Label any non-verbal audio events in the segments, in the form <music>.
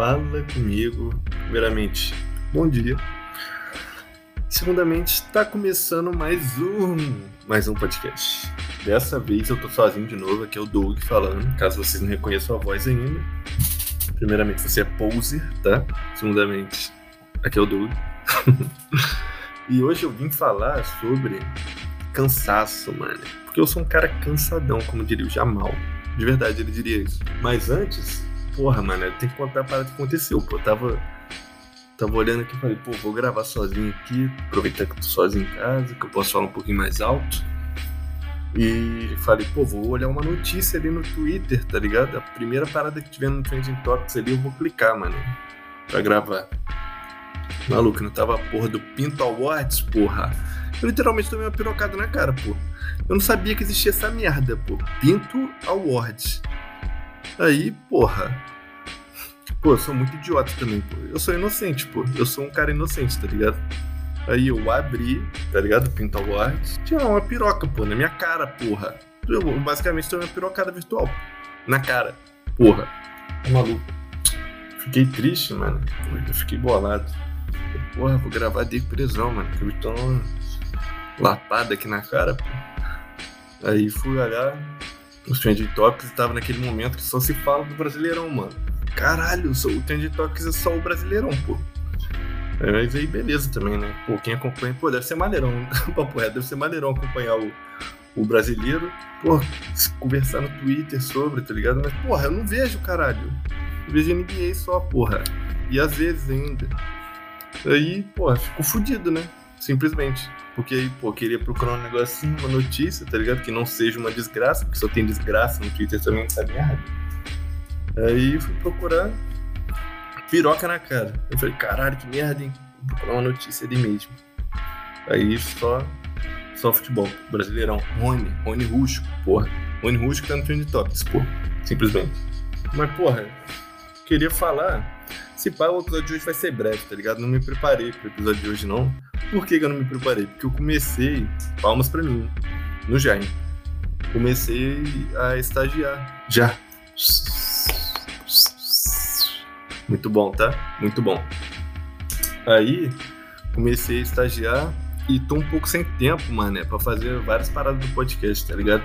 Fala comigo. Primeiramente, bom dia. Segundamente, está começando mais um, mais um podcast. Dessa vez eu tô sozinho de novo, aqui é o Doug falando, caso vocês não reconheçam a voz ainda. Primeiramente, você é poser, tá? Segundamente, aqui é o Doug. <laughs> e hoje eu vim falar sobre cansaço, mano. Porque eu sou um cara cansadão, como diria o Jamal. De verdade, ele diria isso. Mas antes, porra, mano, eu tenho que contar a parada que aconteceu, pô. Eu tava, tava olhando aqui e falei, pô, vou gravar sozinho aqui, aproveitar que eu tô sozinho em casa, que eu posso falar um pouquinho mais alto. E falei, pô, vou olhar uma notícia ali no Twitter, tá ligado? A primeira parada que tiver no Trending Topics ali, eu vou clicar, mano, pra gravar. Maluco, não tava a porra do Pinto Awards, porra. Eu literalmente tomei uma pirocada na cara, pô. Eu não sabia que existia essa merda, pô. Pinto Awards. Aí, porra. Pô, eu sou muito idiota também, pô. Eu sou inocente, pô. Eu sou um cara inocente, tá ligado? Aí eu abri, tá ligado? Pinto Awards. Tinha uma piroca, pô, na minha cara, porra. Eu basicamente tomei uma pirocada virtual. Na cara. Porra. Tá maluco. Fiquei triste, mano. Eu fiquei bolado. Porra, vou gravar de prisão, mano. Que eu tô lapada aqui na cara, pô. Aí fui olhar os Trending Topics e tava naquele momento que só se fala do Brasileirão, mano. Caralho, o Trending Topics é só o Brasileirão, pô. Mas aí beleza também, né? Pô, quem acompanha, pô, deve ser maneirão. <laughs> Papo é, deve ser maneirão acompanhar o, o brasileiro. Pô, conversar no Twitter sobre, tá ligado? Mas, porra, eu não vejo, caralho. Eu vejo NBA só, porra. E às vezes ainda. Aí, porra, ficou fudido, né? Simplesmente. Porque pô, queria procurar um negocinho, uma notícia, tá ligado? Que não seja uma desgraça, porque só tem desgraça no Twitter também, essa merda. Aí fui procurar piroca na cara. Eu falei, caralho, que merda, hein? Vou procurar uma notícia ali mesmo. Aí só, só futebol, brasileirão. Rony, Rony Rusco, porra. Rony Rusco tá no Trend Topics, porra. Simplesmente. Mas, porra, queria falar. Se pá, o episódio de hoje vai ser breve, tá ligado? Não me preparei pro episódio de hoje, não. Por que, que eu não me preparei? Porque eu comecei, palmas pra mim, no Jaime. Comecei a estagiar. Já. Muito bom, tá? Muito bom. Aí, comecei a estagiar e tô um pouco sem tempo, mano, é, pra fazer várias paradas do podcast, tá ligado?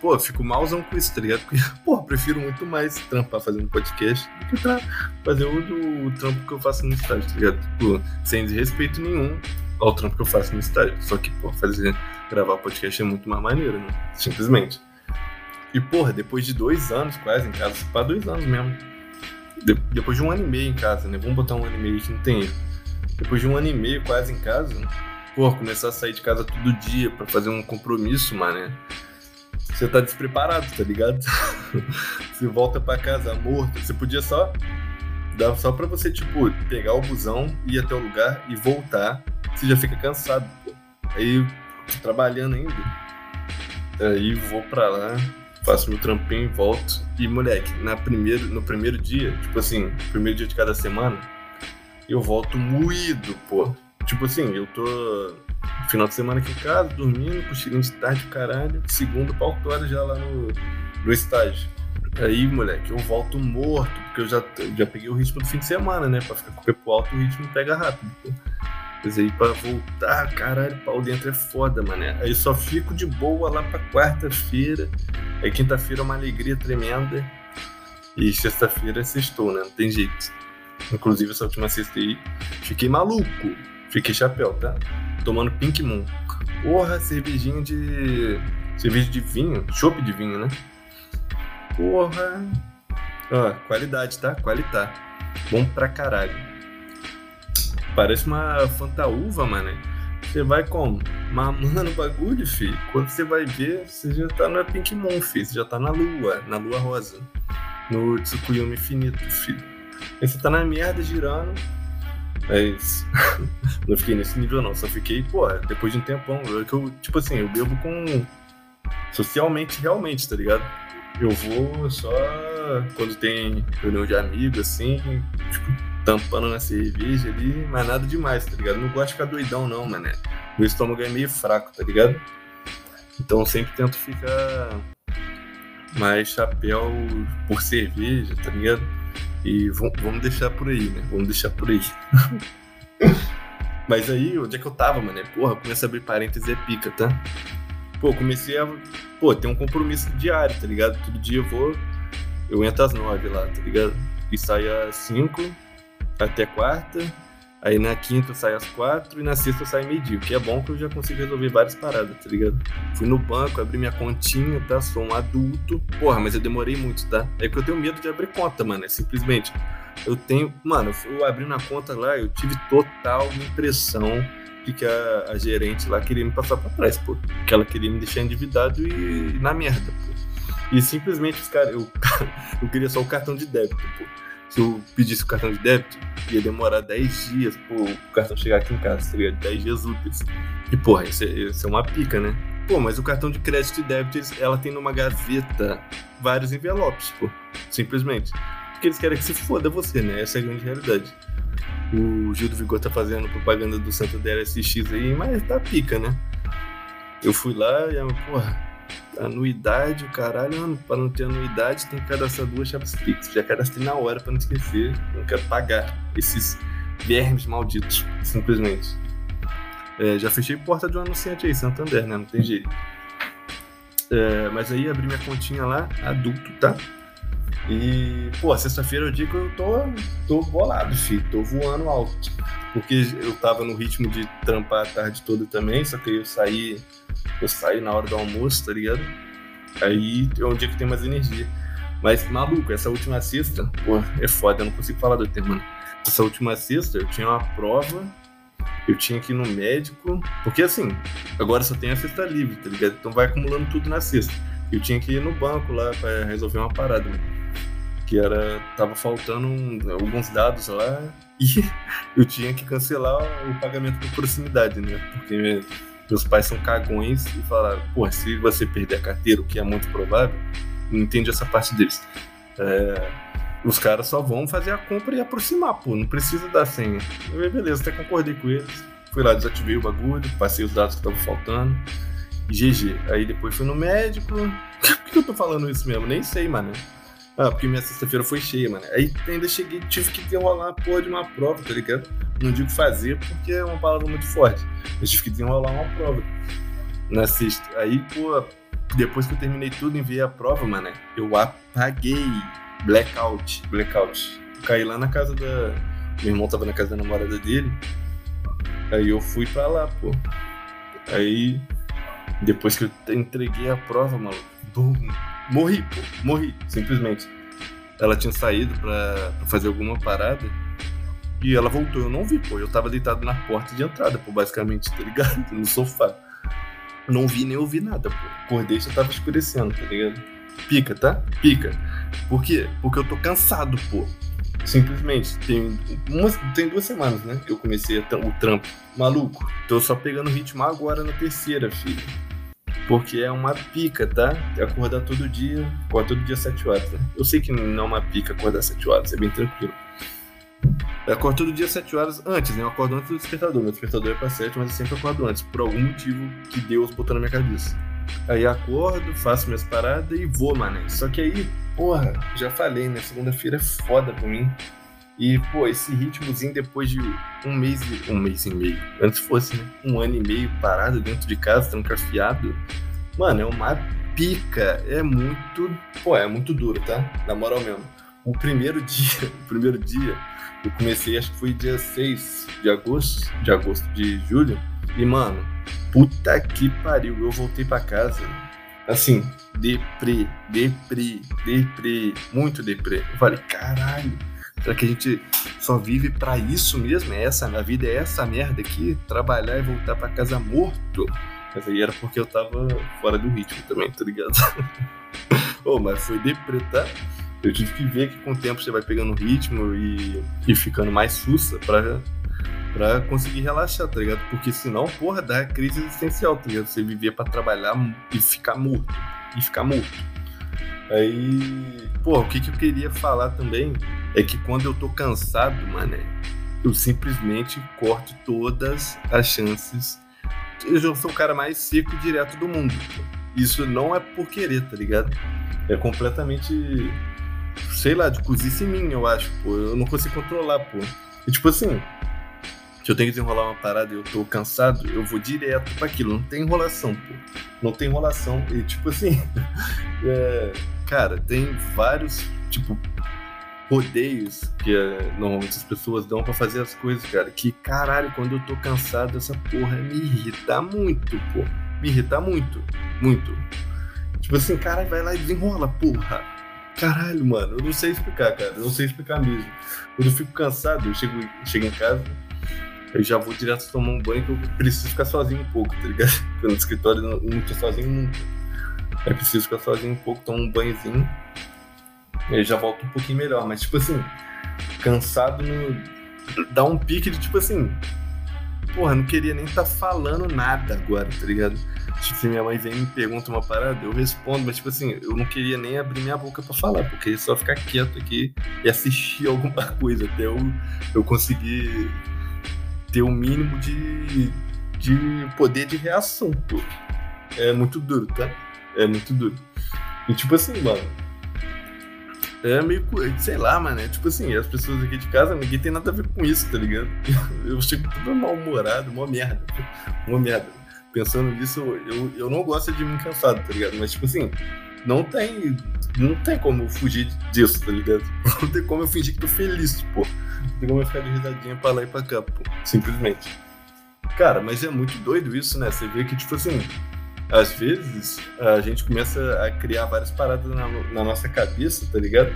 Pô, fico malzão com isso, tá? Porque, <laughs> pô, prefiro muito mais trampar fazendo podcast do que pra fazer o, o trampo que eu faço no estágio, tá ligado? Tipo, sem desrespeito nenhum ao trampo que eu faço no estágio. Só que, pô, fazer, gravar podcast é muito mais maneiro, né? Simplesmente. E, porra, depois de dois anos quase em casa, para dois anos mesmo. De, depois de um ano e meio em casa, né? Vamos botar um ano e meio que não tem. Depois de um ano e meio quase em casa, pô, começar a sair de casa todo dia para fazer um compromisso, mano você tá despreparado, tá ligado? <laughs> você volta para casa morto. Você podia só. Dá só pra você, tipo, pegar o busão, ir até o lugar e voltar. Você já fica cansado. Aí, trabalhando ainda. Aí vou pra lá, faço meu trampinho volto. E, moleque, na primeiro, no primeiro dia, tipo assim, primeiro dia de cada semana, eu volto moído, pô. Tipo assim, eu tô Final de semana aqui em casa, dormindo, cochilinho de tarde, caralho. Segunda, quatro horas já lá no, no estágio. Aí, moleque, eu volto morto, porque eu já, já peguei o ritmo do fim de semana, né? Pra ficar com o pé pro alto, o ritmo pega rápido. Pô. Mas aí pra voltar, caralho, pau dentro é foda, mané. Aí só fico de boa lá pra quarta-feira. Aí quinta-feira é uma alegria tremenda. E sexta-feira é sextou, né? Não tem jeito. Inclusive essa última sexta aí, fiquei maluco. Fiquei chapéu, tá? tomando Pink Moon. Porra, cervejinha de. cerveja de vinho, chopp de vinho, né? Porra. Ó, qualidade, tá? Qualidade. Bom pra caralho. Parece uma fantaúva, mano. Você vai como? Mamando bagulho, fi. Quando você vai ver, você já tá na Pink Moon, fi. Você já tá na lua, na lua rosa. No Tsukuyumi infinito, filho. Aí você tá na merda girando mas <laughs> não fiquei nesse nível não, só fiquei, pô, depois de um tempão, eu, que eu, tipo assim, eu bebo com socialmente realmente, tá ligado? Eu vou só quando tem reunião de amigos, assim, tipo, tampando na cerveja ali, mas nada demais, tá ligado? Não gosto de ficar doidão não, mané. Meu estômago é meio fraco, tá ligado? Então sempre tento ficar mais chapéu por cerveja, tá ligado? E vamos deixar por aí, né? Vamos deixar por aí. <laughs> Mas aí, onde é que eu tava, mano? Porra, comecei a abrir parênteses, é pica, tá? Pô, comecei a. Pô, tem um compromisso diário, tá ligado? Todo dia eu vou. Eu entro às nove lá, tá ligado? E saio às cinco até quarta Aí na quinta eu saio às quatro e na sexta eu saio meio-dia, que é bom que eu já consigo resolver várias paradas, tá ligado? Fui no banco, abri minha continha, tá? Sou um adulto. Porra, mas eu demorei muito, tá? É que eu tenho medo de abrir conta, mano. É simplesmente. Eu tenho. Mano, eu abri na conta lá, eu tive total impressão de que a, a gerente lá queria me passar pra trás, pô. Que ela queria me deixar endividado e, e na merda, pô. E simplesmente os caras. Eu, <laughs> eu queria só o cartão de débito, pô se eu pedisse o cartão de débito, ia demorar 10 dias pro cartão chegar aqui em casa, seria 10 dias úteis. E, porra, isso é, isso é uma pica, né? Pô, mas o cartão de crédito e débito, ela tem numa gaveta vários envelopes, pô. Simplesmente. Porque eles querem que se foda você, né? Essa é a grande realidade. O Gil do Vigor tá fazendo propaganda do Santander SX aí, mas tá pica, né? Eu fui lá e, porra, anuidade, o caralho, para não ter anuidade tem que cadastrar duas chaves Pix. Já cadastrei na hora para não esquecer, não quero pagar esses vermes malditos, simplesmente. É, já fechei porta de um anunciante aí, Santander, né? Não tem jeito. É, mas aí abri minha continha lá, adulto, tá? E, pô, sexta-feira é o dia que eu tô, tô bolado, filho. Tô voando alto. Porque eu tava no ritmo de trampar a tarde toda também, só que eu saí eu saio na hora do almoço, tá ligado? Aí é um dia que tem mais energia. Mas, maluco, essa última sexta, pô, é foda, eu não consigo falar do tema, mano. Essa última sexta eu tinha uma prova, eu tinha que ir no médico, porque assim, agora só tem a sexta livre, tá ligado? Então vai acumulando tudo na sexta. Eu tinha que ir no banco lá pra resolver uma parada, mano. Que era. Tava faltando alguns dados lá <laughs> e eu tinha que cancelar o pagamento por proximidade, né? Porque meus pais são cagões e falaram, pô, se você perder a carteira, o que é muito provável, não entende essa parte deles. É, os caras só vão fazer a compra e aproximar, pô, não precisa dar senha. Eu, beleza, até concordei com eles. Fui lá, desativei o bagulho, passei os dados que estavam faltando. GG. Aí depois fui no médico. <laughs> Por que eu tô falando isso mesmo? Nem sei, mano. Ah, porque minha sexta-feira foi cheia, mano. Aí ainda cheguei, tive que desenrolar a porra de uma prova, tá ligado? Não digo fazer porque é uma palavra muito forte. Eu tive que desenrolar uma prova na sexta. Aí, pô, depois que eu terminei tudo, enviei a prova, mano. Eu apaguei. Blackout. Blackout. Eu caí lá na casa da. Meu irmão tava na casa da namorada dele. Aí eu fui pra lá, pô. Aí, depois que eu entreguei a prova, mano, bum, morri, pô, morri, simplesmente. Ela tinha saído pra, pra fazer alguma parada e ela voltou, eu não vi, pô. Eu tava deitado na porta de entrada, pô, basicamente, tá ligado? <laughs> No sofá. Não vi nem ouvi nada, pô. Acordei já tava escurecendo, tá ligado? Pica, tá? Pica. Por quê? Porque eu tô cansado, pô. Simplesmente. Tem, uma, tem duas semanas, né? Que eu comecei o trampo. Maluco. Tô só pegando ritmo agora na terceira, filho. Porque é uma pica, tá? Acordar todo dia, acordar todo dia às 7 horas. Né? Eu sei que não é uma pica acordar às 7 horas, é bem tranquilo. Eu acordo todo dia às 7 horas antes, né? Eu acordo antes do despertador. Meu despertador é pra 7, mas eu sempre acordo antes, por algum motivo que Deus botou na minha cabeça. Aí acordo, faço minhas paradas e vou, mano. Só que aí, porra, já falei, né? Segunda-feira é foda pra mim. E, pô, esse ritmozinho depois de um mês e. Um mês e meio. Antes fosse, né? Um ano e meio parado dentro de casa, trancafiado. Mano, é uma pica. É muito. Pô, é muito duro, tá? Na moral mesmo. O primeiro <laughs> dia, o primeiro dia, eu comecei, acho que foi dia 6 de agosto, de agosto, de julho. E, mano, puta que pariu. Eu voltei pra casa. Assim, deprê, deprê, deprê, muito deprê. Eu falei, caralho Será que a gente só vive para isso mesmo? É essa, a vida é essa merda aqui? Trabalhar e voltar para casa morto? Mas aí era porque eu tava fora do ritmo também, tá ligado? <laughs> oh, mas foi depretar. Eu tive que ver que com o tempo você vai pegando ritmo e, e ficando mais sussa pra, pra conseguir relaxar, tá ligado? Porque senão, porra, dá crise existencial, tá ligado? Você vivia para trabalhar e ficar morto. E ficar morto. Aí, pô, o que, que eu queria falar também é que quando eu tô cansado, mané, eu simplesmente corto todas as chances. Eu sou o cara mais seco e direto do mundo. Isso não é por querer, tá ligado? é completamente, sei lá, de cozice em mim, eu acho, pô. Eu não consigo controlar, pô. E tipo assim, se eu tenho que desenrolar uma parada e eu tô cansado, eu vou direto para aquilo. Não tem enrolação, pô. Não tem enrolação. E tipo assim, <laughs> é, cara, tem vários, tipo, rodeios que é, normalmente as pessoas dão para fazer as coisas, cara. Que caralho, quando eu tô cansado, essa porra me irrita muito, pô. Me irrita muito, muito. Tipo assim, cara, vai lá e desenrola, porra. Caralho, mano, eu não sei explicar, cara. Eu não sei explicar mesmo. Quando eu fico cansado, eu chego, chego em casa, eu já vou direto tomar um banho que eu preciso ficar sozinho um pouco, tá ligado? <laughs> No escritório eu não tô sozinho nunca. Aí preciso ficar sozinho um pouco, tomar um banhozinho e já volto um pouquinho melhor. Mas, tipo assim, cansado no... dá um pique de tipo assim. Porra, não queria nem estar tá falando nada agora, tá ligado? Tipo, se minha mãe vem e me pergunta uma parada, eu respondo, mas tipo assim, eu não queria nem abrir minha boca para falar, porque só ficar quieto aqui e assistir <laughs> alguma coisa até eu, eu conseguir ter o um mínimo de, de poder de reação, pô. É muito duro, tá? É muito duro. E tipo assim, mano, é meio, sei lá, mano. É tipo assim, as pessoas aqui de casa, ninguém tem nada a ver com isso, tá ligado? <laughs> Eu chego todo mal-humorado, uma merda. Uma merda. Pensando nisso, eu, eu não gosto de me cansado, tá ligado? Mas, tipo assim, não tem. Não tem como fugir disso, tá ligado? <laughs> Não tem como eu fingir que tô feliz, pô. Não tem como eu ficar de risadinha pra lá e pra cá, pô. Simplesmente. Cara, mas é muito doido isso, né? Você vê que, tipo assim, às vezes a gente começa a criar várias paradas na, na, nossa cabeça, tá ligado?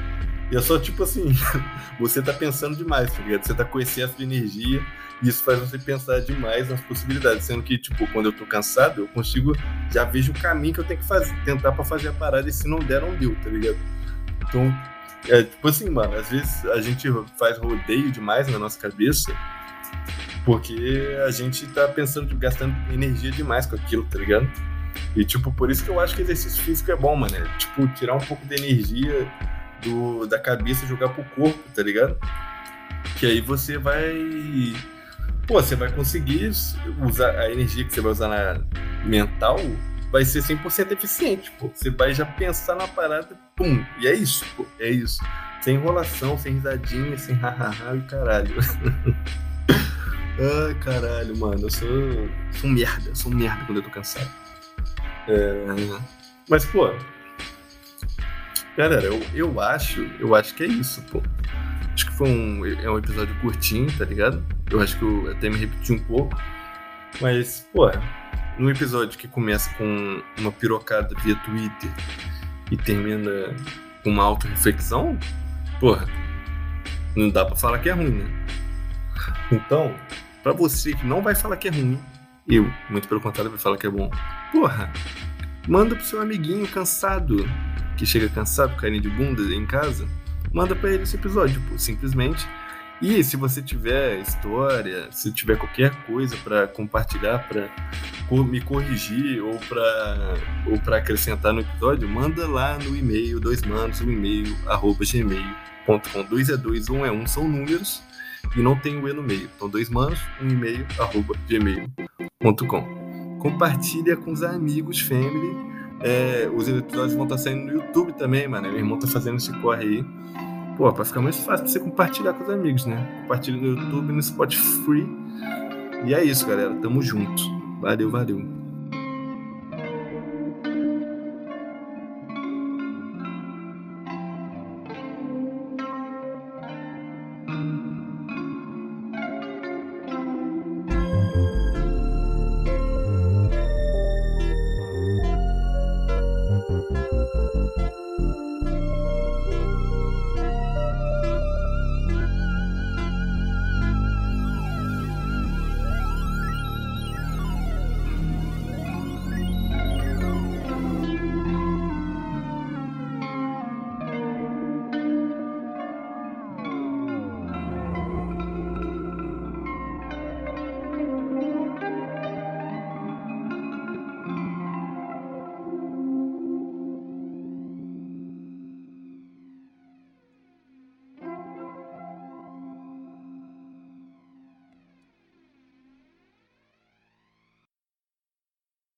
E é só tipo assim, <laughs> você tá pensando demais, tá ligado? Você tá com excesso de energia isso faz você pensar demais nas possibilidades, sendo que, tipo, quando eu tô cansado, eu consigo, já vejo o caminho que eu tenho que fazer, tentar para fazer a parada e se não der, não deu, tá ligado? Então, é tipo assim, mano, às vezes a gente faz rodeio demais na nossa cabeça porque a gente tá pensando, gastando energia demais com aquilo, tá ligado? E, tipo, por isso que eu acho que exercício físico é bom, mano. É, tipo, tirar um pouco de energia do, da cabeça e jogar pro corpo, tá ligado? Que aí você vai. Pô, você vai conseguir usar a energia que você vai usar na mental vai ser 100% eficiente, pô. Você vai já pensar na parada, pum, e é isso, pô, é isso. Sem enrolação, sem risadinha, sem hahaha e caralho. <laughs> Ai, caralho, mano, eu sou, sou merda, eu sou merda quando eu tô cansado. É... Mas, pô. Galera, eu, eu acho. Eu acho que é isso, pô. Acho que foi um, é um episódio curtinho, tá ligado? Eu acho que eu até me repeti um pouco. Mas, pô, num episódio que começa com uma pirocada via Twitter e termina com uma auto-reflexão, porra, não dá pra falar que é ruim, né? Então, pra você que não vai falar que é ruim, eu, muito pelo contrário, vai falar que é bom. Porra, manda pro seu amiguinho cansado, que chega cansado, caindo de bunda em casa, manda para ele esse episódio, simplesmente. E se você tiver história, se tiver qualquer coisa para compartilhar, para me corrigir ou para ou para acrescentar no episódio, manda lá no e-mail, dois manos, um e-mail, arroba gmail.com. Dois é dois, um é um, são números e não tem o E no meio. Então, dois manos, um e-mail, arroba gmail.com compartilha com os amigos, family. É, os episódios vão estar saindo no YouTube também, mano. Meu irmão tá fazendo esse corre aí. Pô, pra ficar mais fácil pra você compartilhar com os amigos, né? Compartilha no YouTube, no Spotify. E é isso, galera. Tamo junto. Valeu, valeu.